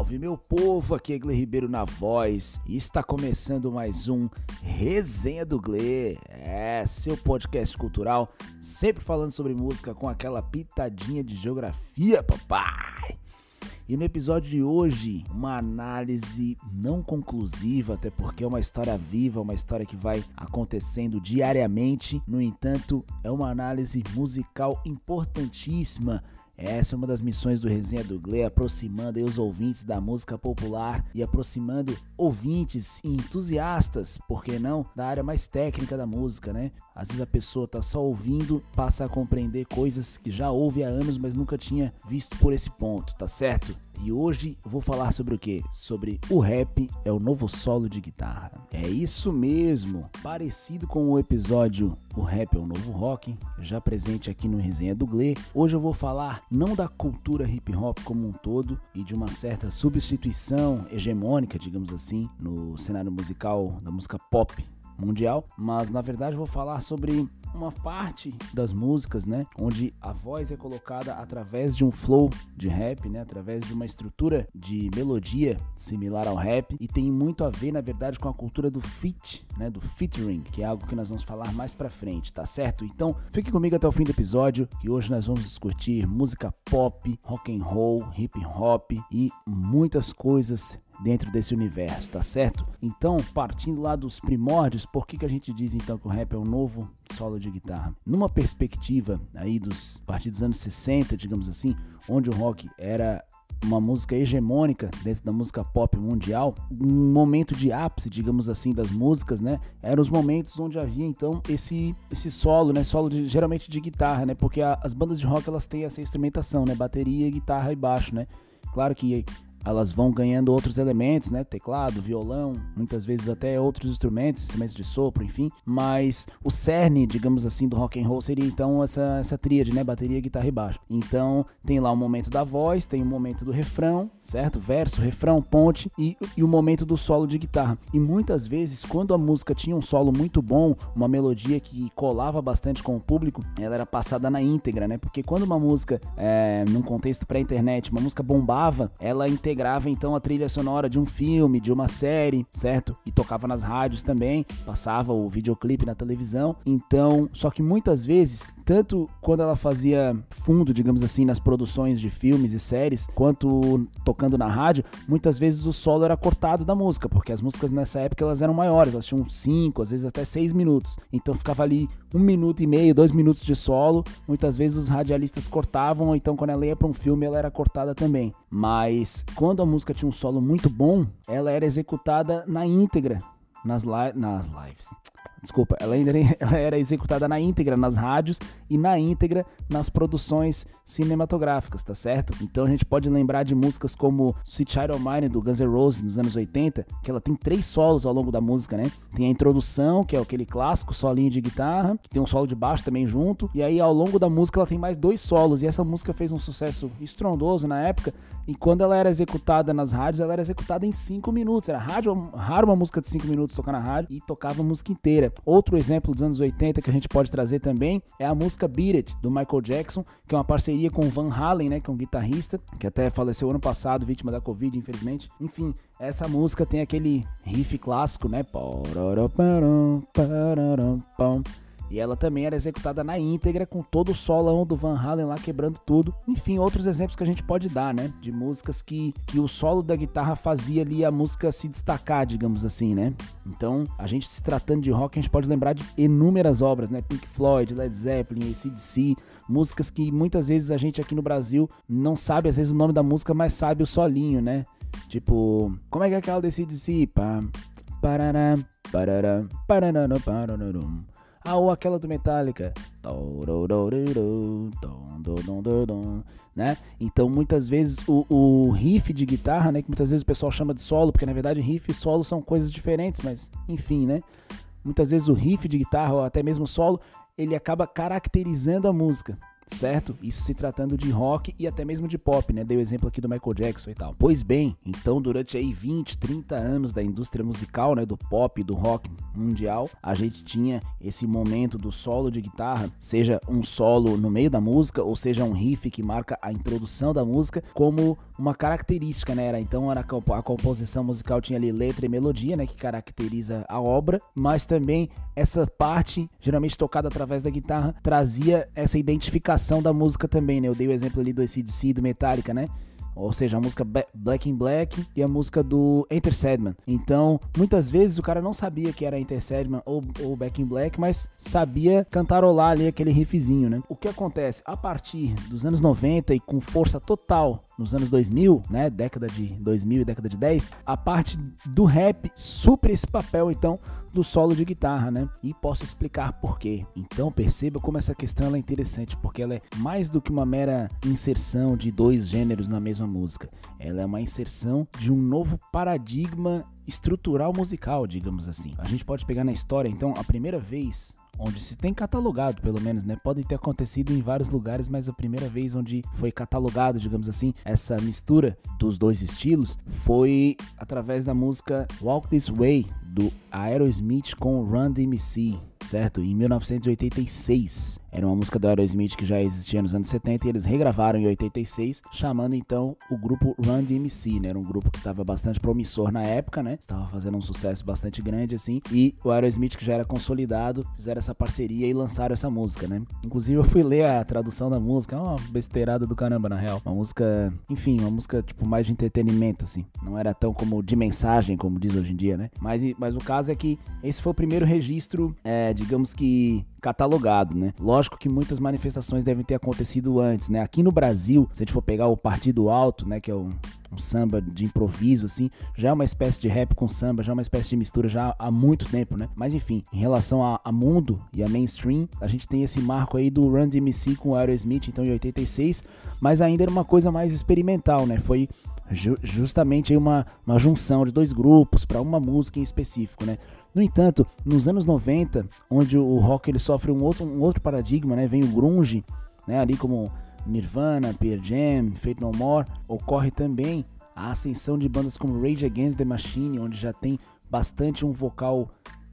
Salve meu povo, aqui é Gle Ribeiro na voz e está começando mais um Resenha do Gle, é seu podcast cultural, sempre falando sobre música com aquela pitadinha de geografia, papai. E no episódio de hoje, uma análise não conclusiva, até porque é uma história viva, uma história que vai acontecendo diariamente. No entanto, é uma análise musical importantíssima essa é uma das missões do Resenha do Gle, aproximando os ouvintes da música popular e aproximando ouvintes e entusiastas, por que não, da área mais técnica da música, né? Às vezes a pessoa tá só ouvindo, passa a compreender coisas que já ouve há anos, mas nunca tinha visto por esse ponto, tá certo? E hoje vou falar sobre o que? Sobre o rap é o novo solo de guitarra. É isso mesmo, parecido com o episódio O Rap é o Novo Rock, já presente aqui no Resenha do Gle. Hoje eu vou falar não da cultura hip hop como um todo e de uma certa substituição hegemônica, digamos assim, no cenário musical da música pop mundial, mas na verdade vou falar sobre uma parte das músicas, né, onde a voz é colocada através de um flow de rap, né, através de uma estrutura de melodia similar ao rap e tem muito a ver, na verdade, com a cultura do feat, né, do featuring, que é algo que nós vamos falar mais para frente, tá certo? Então, fique comigo até o fim do episódio, que hoje nós vamos discutir música pop, rock and roll, hip hop e muitas coisas dentro desse universo, tá certo? Então, partindo lá dos primórdios, por que, que a gente diz então que o rap é um novo solo de guitarra? Numa perspectiva aí dos a partir dos anos 60, digamos assim, onde o rock era uma música hegemônica dentro da música pop mundial, um momento de ápice, digamos assim, das músicas, né? Eram os momentos onde havia então esse esse solo, né? Solo de, geralmente de guitarra, né? Porque a, as bandas de rock elas têm essa instrumentação, né? Bateria, guitarra e baixo, né? Claro que elas vão ganhando outros elementos, né? Teclado, violão, muitas vezes até outros instrumentos, instrumentos de sopro, enfim. Mas o cerne, digamos assim, do rock and roll seria então essa, essa tríade, né? Bateria, guitarra e baixo. Então tem lá o momento da voz, tem o momento do refrão, certo? Verso, refrão, ponte e, e o momento do solo de guitarra. E muitas vezes, quando a música tinha um solo muito bom, uma melodia que colava bastante com o público, ela era passada na íntegra, né? Porque quando uma música, é, num contexto pré-internet, uma música bombava, ela integrava integrava então a trilha sonora de um filme, de uma série, certo? E tocava nas rádios também, passava o videoclipe na televisão. Então, só que muitas vezes tanto quando ela fazia fundo, digamos assim, nas produções de filmes e séries, quanto tocando na rádio, muitas vezes o solo era cortado da música, porque as músicas nessa época elas eram maiores, elas tinham 5, às vezes até 6 minutos. Então ficava ali um minuto e meio, dois minutos de solo. Muitas vezes os radialistas cortavam, ou então quando ela ia para um filme ela era cortada também. Mas quando a música tinha um solo muito bom, ela era executada na íntegra nas, li nas lives desculpa, ela, ainda, ela era executada na íntegra nas rádios e na íntegra nas produções cinematográficas, tá certo? Então a gente pode lembrar de músicas como Sweet Child of Mine do Guns N' Roses nos anos 80, que ela tem três solos ao longo da música, né? Tem a introdução, que é aquele clássico solinho de guitarra, que tem um solo de baixo também junto, e aí ao longo da música ela tem mais dois solos, e essa música fez um sucesso estrondoso na época, e quando ela era executada nas rádios, ela era executada em cinco minutos, era rádio, raro uma música de cinco minutos tocar na rádio, e tocava a música inteira. Outro exemplo dos anos 80 que a gente pode trazer também é a música Beat It, do Michael Jackson, que é uma parceria com Van Halen, né, que é um guitarrista, que até faleceu ano passado, vítima da Covid, infelizmente. Enfim, essa música tem aquele riff clássico, né? E ela também era executada na íntegra, com todo o solão do Van Halen lá quebrando tudo. Enfim, outros exemplos que a gente pode dar, né? De músicas que, que o solo da guitarra fazia ali a música se destacar, digamos assim, né? Então, a gente se tratando de rock, a gente pode lembrar de inúmeras obras, né? Pink Floyd, Led Zeppelin, ACDC, músicas que muitas vezes a gente aqui no Brasil não sabe, às vezes, o nome da música, mas sabe o solinho, né? Tipo, como é que é aquela desse DC? Pá, parará, parará, parará, parará, ah, ou aquela do Metallica. Né? Então, muitas vezes, o, o, riff de guitarra, né? Que muitas vezes o pessoal chama de solo, porque na verdade riff e solo são coisas diferentes, mas enfim, né? Muitas vezes o riff de guitarra, ou até mesmo solo, ele acaba caracterizando a música certo? Isso se tratando de rock e até mesmo de pop, né? Dei o exemplo aqui do Michael Jackson e tal. Pois bem, então durante aí 20, 30 anos da indústria musical, né, do pop, do rock mundial, a gente tinha esse momento do solo de guitarra, seja um solo no meio da música ou seja um riff que marca a introdução da música, como uma característica, né? Era, então era a composição musical tinha ali letra e melodia, né, que caracteriza a obra, mas também essa parte, geralmente tocada através da guitarra, trazia essa identificação da música também, né? Eu dei o exemplo ali do ACDC, do Metallica, né? Ou seja, a música Black in Black e a música do Enter Sandman. Então, muitas vezes o cara não sabia que era Enter Sandman ou, ou in Black, mas sabia cantarolar ali aquele riffzinho, né? O que acontece? A partir dos anos 90 e com força total nos anos 2000, né, década de 2000 e década de 10, a parte do rap supre esse papel, então, do solo de guitarra, né? E posso explicar por quê. Então perceba como essa questão é interessante, porque ela é mais do que uma mera inserção de dois gêneros na mesma música. Ela é uma inserção de um novo paradigma estrutural musical, digamos assim. A gente pode pegar na história, então, a primeira vez onde se tem catalogado, pelo menos, né? Pode ter acontecido em vários lugares, mas a primeira vez onde foi catalogado, digamos assim, essa mistura dos dois estilos foi através da música Walk This Way do Aerosmith com Run DMC certo? Em 1986. Era uma música do Aerosmith que já existia nos anos 70 e eles regravaram em 86, chamando então o grupo Run DMC, né? Era um grupo que estava bastante promissor na época, né? Estava fazendo um sucesso bastante grande assim, e o Aerosmith que já era consolidado, fizeram essa parceria e lançaram essa música, né? Inclusive eu fui ler a tradução da música, é uma besteirada do caramba na real. Uma música, enfim, uma música tipo mais de entretenimento assim. Não era tão como de mensagem como diz hoje em dia, né? Mas, mas o caso é que esse foi o primeiro registro é, digamos que catalogado, né? Lógico que muitas manifestações devem ter acontecido antes, né? Aqui no Brasil, se a gente for pegar o Partido Alto, né, que é um, um samba de improviso, assim, já é uma espécie de rap com samba, já é uma espécie de mistura já há muito tempo, né? Mas enfim, em relação a, a mundo e a mainstream, a gente tem esse marco aí do Run DMC com o Aerosmith, então em 86, mas ainda era uma coisa mais experimental, né? Foi ju justamente uma, uma junção de dois grupos para uma música em específico, né? No entanto, nos anos 90, onde o rock ele sofre um outro, um outro paradigma, né? Vem o grunge, né? Ali como Nirvana, Pearl Jam, Fate No More, ocorre também a ascensão de bandas como Rage Against the Machine, onde já tem bastante um vocal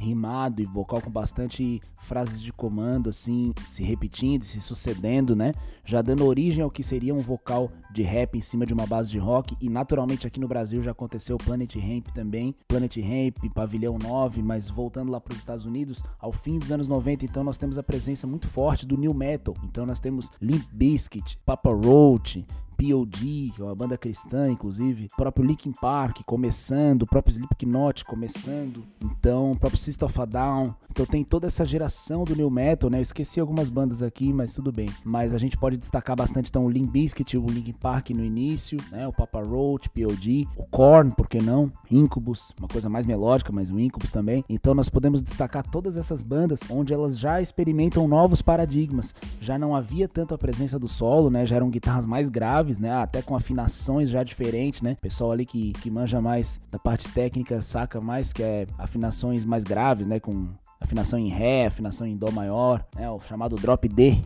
rimado e vocal com bastante frases de comando assim se repetindo, se sucedendo, né? Já dando origem ao que seria um vocal de rap em cima de uma base de rock e naturalmente aqui no Brasil já aconteceu Planet Ramp também, Planet Ramp, Pavilhão 9, mas voltando lá para os Estados Unidos, ao fim dos anos 90, então nós temos a presença muito forte do new metal. Então nós temos Limp Bizkit, Papa Roach, POD, que é uma banda cristã, inclusive, o próprio Linkin Park começando, o próprio Slipknot começando, então o próprio System of a Down. Então tem toda essa geração do new metal, né? Eu esqueci algumas bandas aqui, mas tudo bem. Mas a gente pode destacar bastante então o Limp o Linkin Park no início, né? O Papa Roach, POD, o Korn, por que não? Incubus, uma coisa mais melódica, mas o Incubus também. Então nós podemos destacar todas essas bandas onde elas já experimentam novos paradigmas. Já não havia tanto a presença do solo, né? Já eram guitarras mais graves graves, né? Até com afinações já diferentes, né? Pessoal ali que, que manja mais da parte técnica saca mais que é afinações mais graves, né? Com afinação em Ré, afinação em Dó maior, né? O chamado drop D.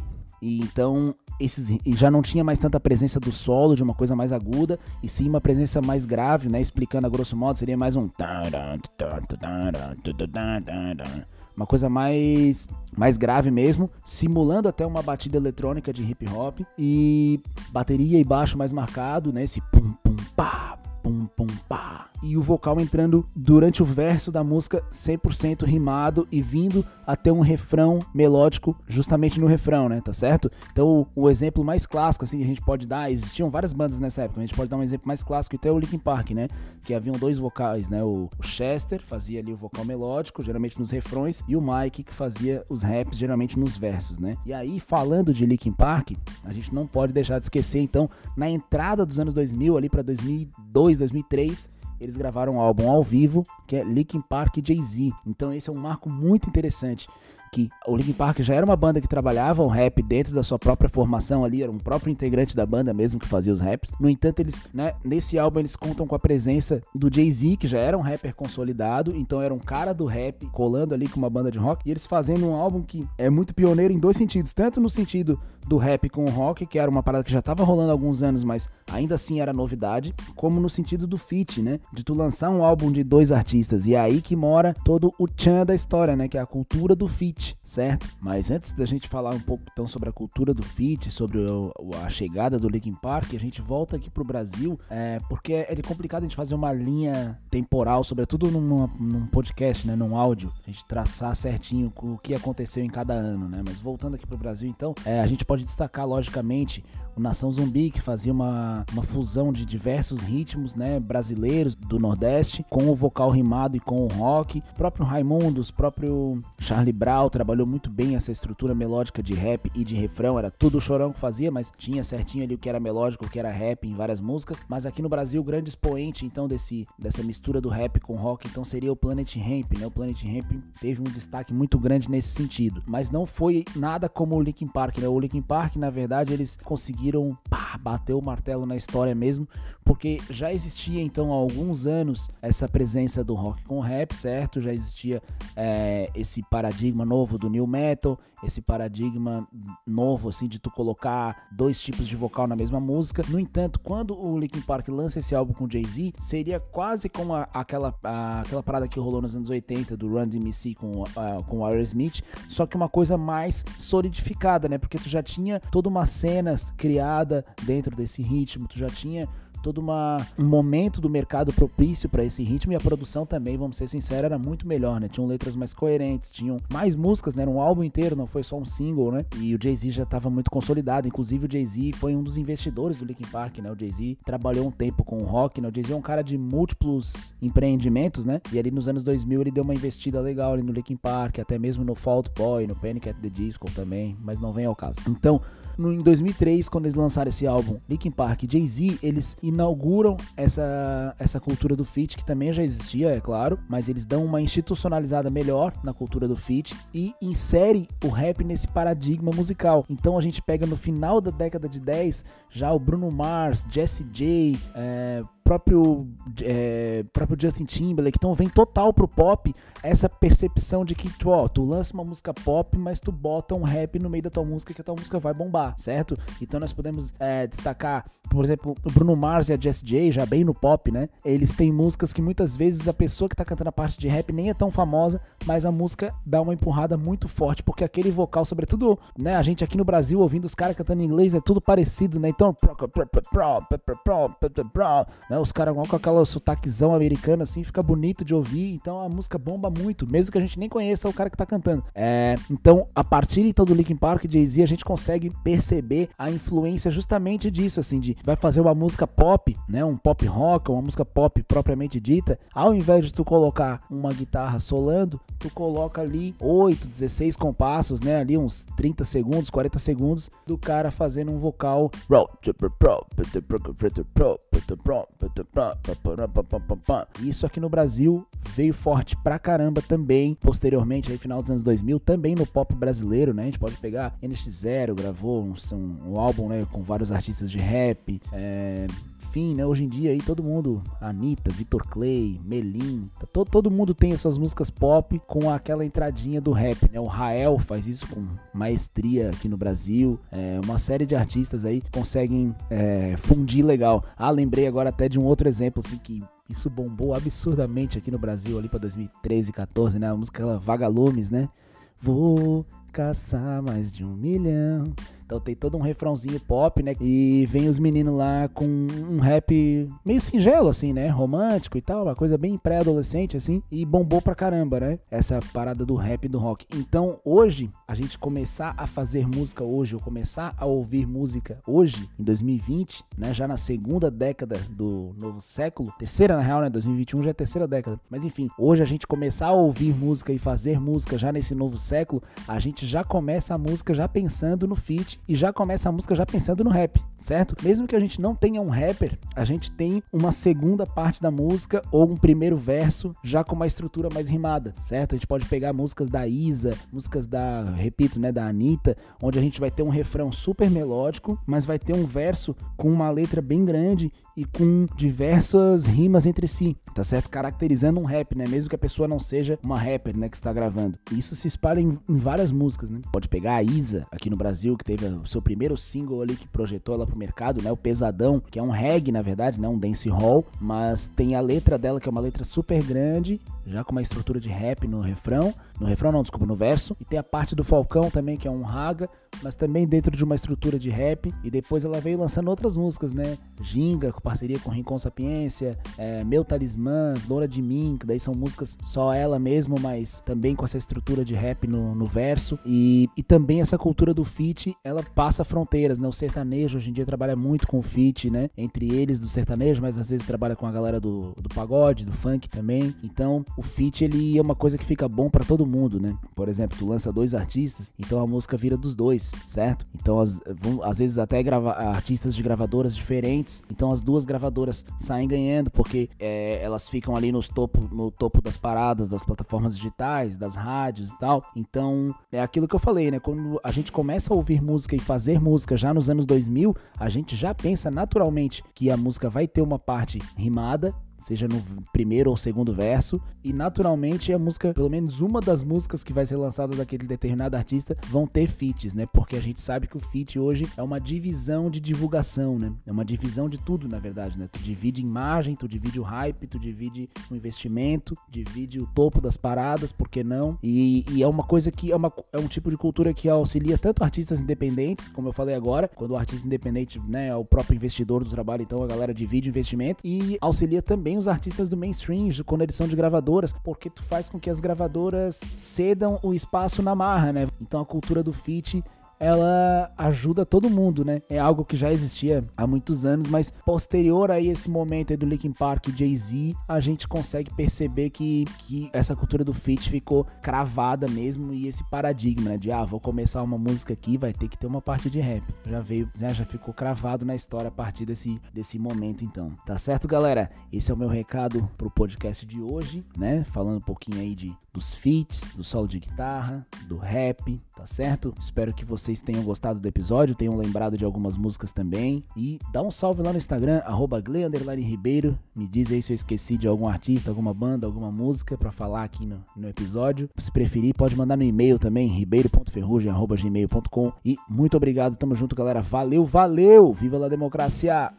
E então esses já não tinha mais tanta presença do solo de uma coisa mais aguda e sim uma presença mais grave, né? Explicando a grosso modo, seria mais um uma coisa mais mais grave mesmo, simulando até uma batida eletrônica de hip hop e bateria e baixo mais marcado, né? Esse pum pum pá, pum pum pá e o vocal entrando durante o verso da música 100% rimado e vindo até um refrão melódico justamente no refrão, né? Tá certo? Então, o, exemplo mais clássico assim que a gente pode dar, existiam várias bandas nessa época, a gente pode dar um exemplo mais clássico, até o Linkin Park, né? Que haviam dois vocais, né? O, Chester fazia ali o vocal melódico, geralmente nos refrões, e o Mike que fazia os raps, geralmente nos versos, né? E aí, falando de Linkin Park, a gente não pode deixar de esquecer, então, na entrada dos anos 2000, ali para 2002, 2003, eles gravaram um álbum ao vivo, que é Linkin Park Jay-Z. Então esse é um marco muito interessante, que o Linkin Park já era uma banda que trabalhava o rap dentro da sua própria formação ali, era um próprio integrante da banda mesmo que fazia os raps. No entanto, eles, né, nesse álbum eles contam com a presença do Jay-Z, que já era um rapper consolidado, então era um cara do rap colando ali com uma banda de rock, e eles fazendo um álbum que é muito pioneiro em dois sentidos, tanto no sentido do rap com o rock, que era uma parada que já estava rolando há alguns anos, mas ainda assim era novidade, como no sentido do feat, né? De tu lançar um álbum de dois artistas. E é aí que mora todo o tchan da história, né? Que é a cultura do feat, certo? Mas antes da gente falar um pouco então sobre a cultura do feat, sobre o, a chegada do Linkin Park, a gente volta aqui pro Brasil, é, porque é complicado a gente fazer uma linha temporal, sobretudo numa, num podcast, né? Num áudio, a gente traçar certinho o que aconteceu em cada ano, né? Mas voltando aqui pro Brasil, então, é, a gente pode destacar, logicamente, o Nação Zumbi, que fazia uma, uma fusão de diversos ritmos né, brasileiros do Nordeste, com o vocal rimado e com o rock. O próprio Raimundos, próprio Charlie Brown trabalhou muito bem essa estrutura melódica de rap e de refrão. Era tudo o Chorão que fazia, mas tinha certinho ali o que era melódico, o que era rap em várias músicas. Mas aqui no Brasil, o grande expoente então desse, dessa mistura do rap com rock então seria o Planet Ramp. Né? O Planet Ramp teve um destaque muito grande nesse sentido, mas não foi nada como o Linkin Park. Né? O Linkin Park, na verdade, eles conseguiram conseguiram pá, bater o martelo na história mesmo, porque já existia então há alguns anos essa presença do rock com rap, certo? Já existia é, esse paradigma novo do new metal, esse paradigma novo assim de tu colocar dois tipos de vocal na mesma música. No entanto, quando o Linkin Park lança esse álbum com Jay-Z, seria quase como a, aquela, a, aquela parada que rolou nos anos 80 do Run DMC com, uh, com o Aerosmith, só que uma coisa mais solidificada, né? Porque tu já tinha toda uma cena criada dentro desse ritmo, tu já tinha todo uma, um momento do mercado propício para esse ritmo e a produção também, vamos ser sinceros, era muito melhor, né? Tinham letras mais coerentes, tinham mais músicas, né? Era um álbum inteiro, não foi só um single, né? E o Jay-Z já estava muito consolidado, inclusive o Jay-Z foi um dos investidores do Linkin Park, né? O Jay-Z trabalhou um tempo com o rock, né? O Jay-Z é um cara de múltiplos empreendimentos, né? E ali nos anos 2000 ele deu uma investida legal ali no Linkin Park, até mesmo no Fault Boy, no Panic at the Disco também, mas não vem ao caso. Então, no, em 2003, quando eles lançaram esse álbum, Linkin Park e Jay-Z, eles inauguram essa, essa cultura do feat, que também já existia, é claro, mas eles dão uma institucionalizada melhor na cultura do feat e insere o rap nesse paradigma musical. Então a gente pega no final da década de 10 já o Bruno Mars, Jesse J, é, próprio, é, próprio Justin Timberlake, então vem total pro pop essa percepção de que tu, ó, tu lança uma música pop, mas tu bota um rap no meio da tua música que a tua música vai bombar, certo? Então nós podemos é, destacar, por exemplo, o Bruno Mars e a Jess J, já bem no pop, né? Eles têm músicas que muitas vezes a pessoa que tá cantando a parte de rap nem é tão famosa, mas a música dá uma empurrada muito forte, porque aquele vocal, sobretudo, né, a gente aqui no Brasil ouvindo os caras cantando em inglês é tudo parecido, né? Então, né? Os caras com aquela sotaquezão americano assim, fica bonito de ouvir, então a música bomba muito, mesmo que a gente nem conheça o cara que tá cantando. É, então, a partir então do Linkin Park e Jay-Z, a gente consegue perceber a influência justamente disso, assim, de vai fazer uma música pop, né? Um pop rock, uma música pop propriamente dita, ao invés de tu colocar uma guitarra solando, tu coloca ali 8, 16 compassos, né? Ali uns 30 segundos, 40 segundos do cara fazendo um vocal isso aqui no Brasil veio forte pra caramba também, posteriormente, aí final dos anos 2000, também no pop brasileiro, né? A gente pode pegar NX0, gravou um, um, um álbum né, com vários artistas de rap, é, enfim, né? Hoje em dia aí todo mundo, Anitta, Vitor Clay, Melim, tá, todo, todo mundo tem as suas músicas pop com aquela entradinha do rap, né? O Rael faz isso com maestria aqui no Brasil. É, uma série de artistas aí conseguem é, fundir legal. Ah, lembrei agora até de um outro exemplo assim que isso bombou absurdamente aqui no Brasil ali para 2013, 14, né? A música Vagalumes, né? Vou caçar mais de um milhão então tem todo um refrãozinho pop, né? E vem os meninos lá com um rap meio singelo, assim, né? Romântico e tal, uma coisa bem pré-adolescente, assim. E bombou pra caramba, né? Essa parada do rap e do rock. Então hoje, a gente começar a fazer música hoje, ou começar a ouvir música hoje, em 2020, né? Já na segunda década do novo século, terceira na real, né? 2021 já é terceira década. Mas enfim, hoje a gente começar a ouvir música e fazer música já nesse novo século, a gente já começa a música já pensando no feat e já começa a música já pensando no rap, certo? Mesmo que a gente não tenha um rapper, a gente tem uma segunda parte da música ou um primeiro verso já com uma estrutura mais rimada, certo? A gente pode pegar músicas da Isa, músicas da, repito, né, da Anitta, onde a gente vai ter um refrão super melódico, mas vai ter um verso com uma letra bem grande e com diversas rimas entre si, tá certo? Caracterizando um rap, né? Mesmo que a pessoa não seja uma rapper, né, que está gravando. Isso se espalha em, em várias músicas, né? Pode pegar a Isa aqui no Brasil, que teve o seu primeiro single ali que projetou ela pro mercado, né? O Pesadão, que é um reggae, na verdade, né? Um dance hall, mas tem a letra dela que é uma letra super grande, já com uma estrutura de rap no refrão, no refrão não, desculpa, no verso, e tem a parte do Falcão também, que é um raga, mas também dentro de uma estrutura de rap, e depois ela veio lançando outras músicas, né? Ginga, com parceria com Rincon Sapiência, é, Meu Talismã, Loura de Mim, que daí são músicas só ela mesmo, mas também com essa estrutura de rap no, no verso, e, e também essa cultura do feat, ela passa fronteiras, né? O sertanejo hoje em dia trabalha muito com o feat, né? Entre eles do sertanejo, mas às vezes trabalha com a galera do, do pagode, do funk também, então o feat ele é uma coisa que fica bom para todo todo mundo, né? Por exemplo, tu lança dois artistas, então a música vira dos dois, certo? Então, às, às vezes até grava, artistas de gravadoras diferentes, então as duas gravadoras saem ganhando porque é, elas ficam ali nos topo, no topo das paradas, das plataformas digitais, das rádios e tal. Então, é aquilo que eu falei, né? Quando a gente começa a ouvir música e fazer música já nos anos 2000, a gente já pensa naturalmente que a música vai ter uma parte rimada seja no primeiro ou segundo verso, e naturalmente a música, pelo menos uma das músicas que vai ser lançada daquele determinado artista, vão ter feats, né? Porque a gente sabe que o feat hoje é uma divisão de divulgação, né? É uma divisão de tudo, na verdade, né? Tu divide imagem, tu divide o hype, tu divide o investimento, divide o topo das paradas, por que não? E, e é uma coisa que é, uma, é um tipo de cultura que auxilia tanto artistas independentes, como eu falei agora, quando o artista independente, né, é o próprio investidor do trabalho, então a galera divide o investimento e auxilia também também os artistas do mainstream, quando eles são de gravadoras, porque tu faz com que as gravadoras cedam o espaço na marra, né? Então a cultura do feat ela ajuda todo mundo, né? É algo que já existia há muitos anos, mas posterior a esse momento do Linkin Park e Jay-Z, a gente consegue perceber que, que essa cultura do feat ficou cravada mesmo e esse paradigma, né? De, ah, vou começar uma música aqui, vai ter que ter uma parte de rap. Já veio, né? Já ficou cravado na história a partir desse, desse momento, então. Tá certo, galera? Esse é o meu recado pro podcast de hoje, né? Falando um pouquinho aí de dos feats, do solo de guitarra, do rap, tá certo? Espero que vocês tenham gostado do episódio, tenham lembrado de algumas músicas também. E dá um salve lá no Instagram, arroba Ribeiro. Me diz aí se eu esqueci de algum artista, alguma banda, alguma música para falar aqui no, no episódio. Se preferir, pode mandar no e-mail também, ribeiro.ferrugem.gmail.com. E muito obrigado, tamo junto, galera. Valeu, valeu! Viva a democracia!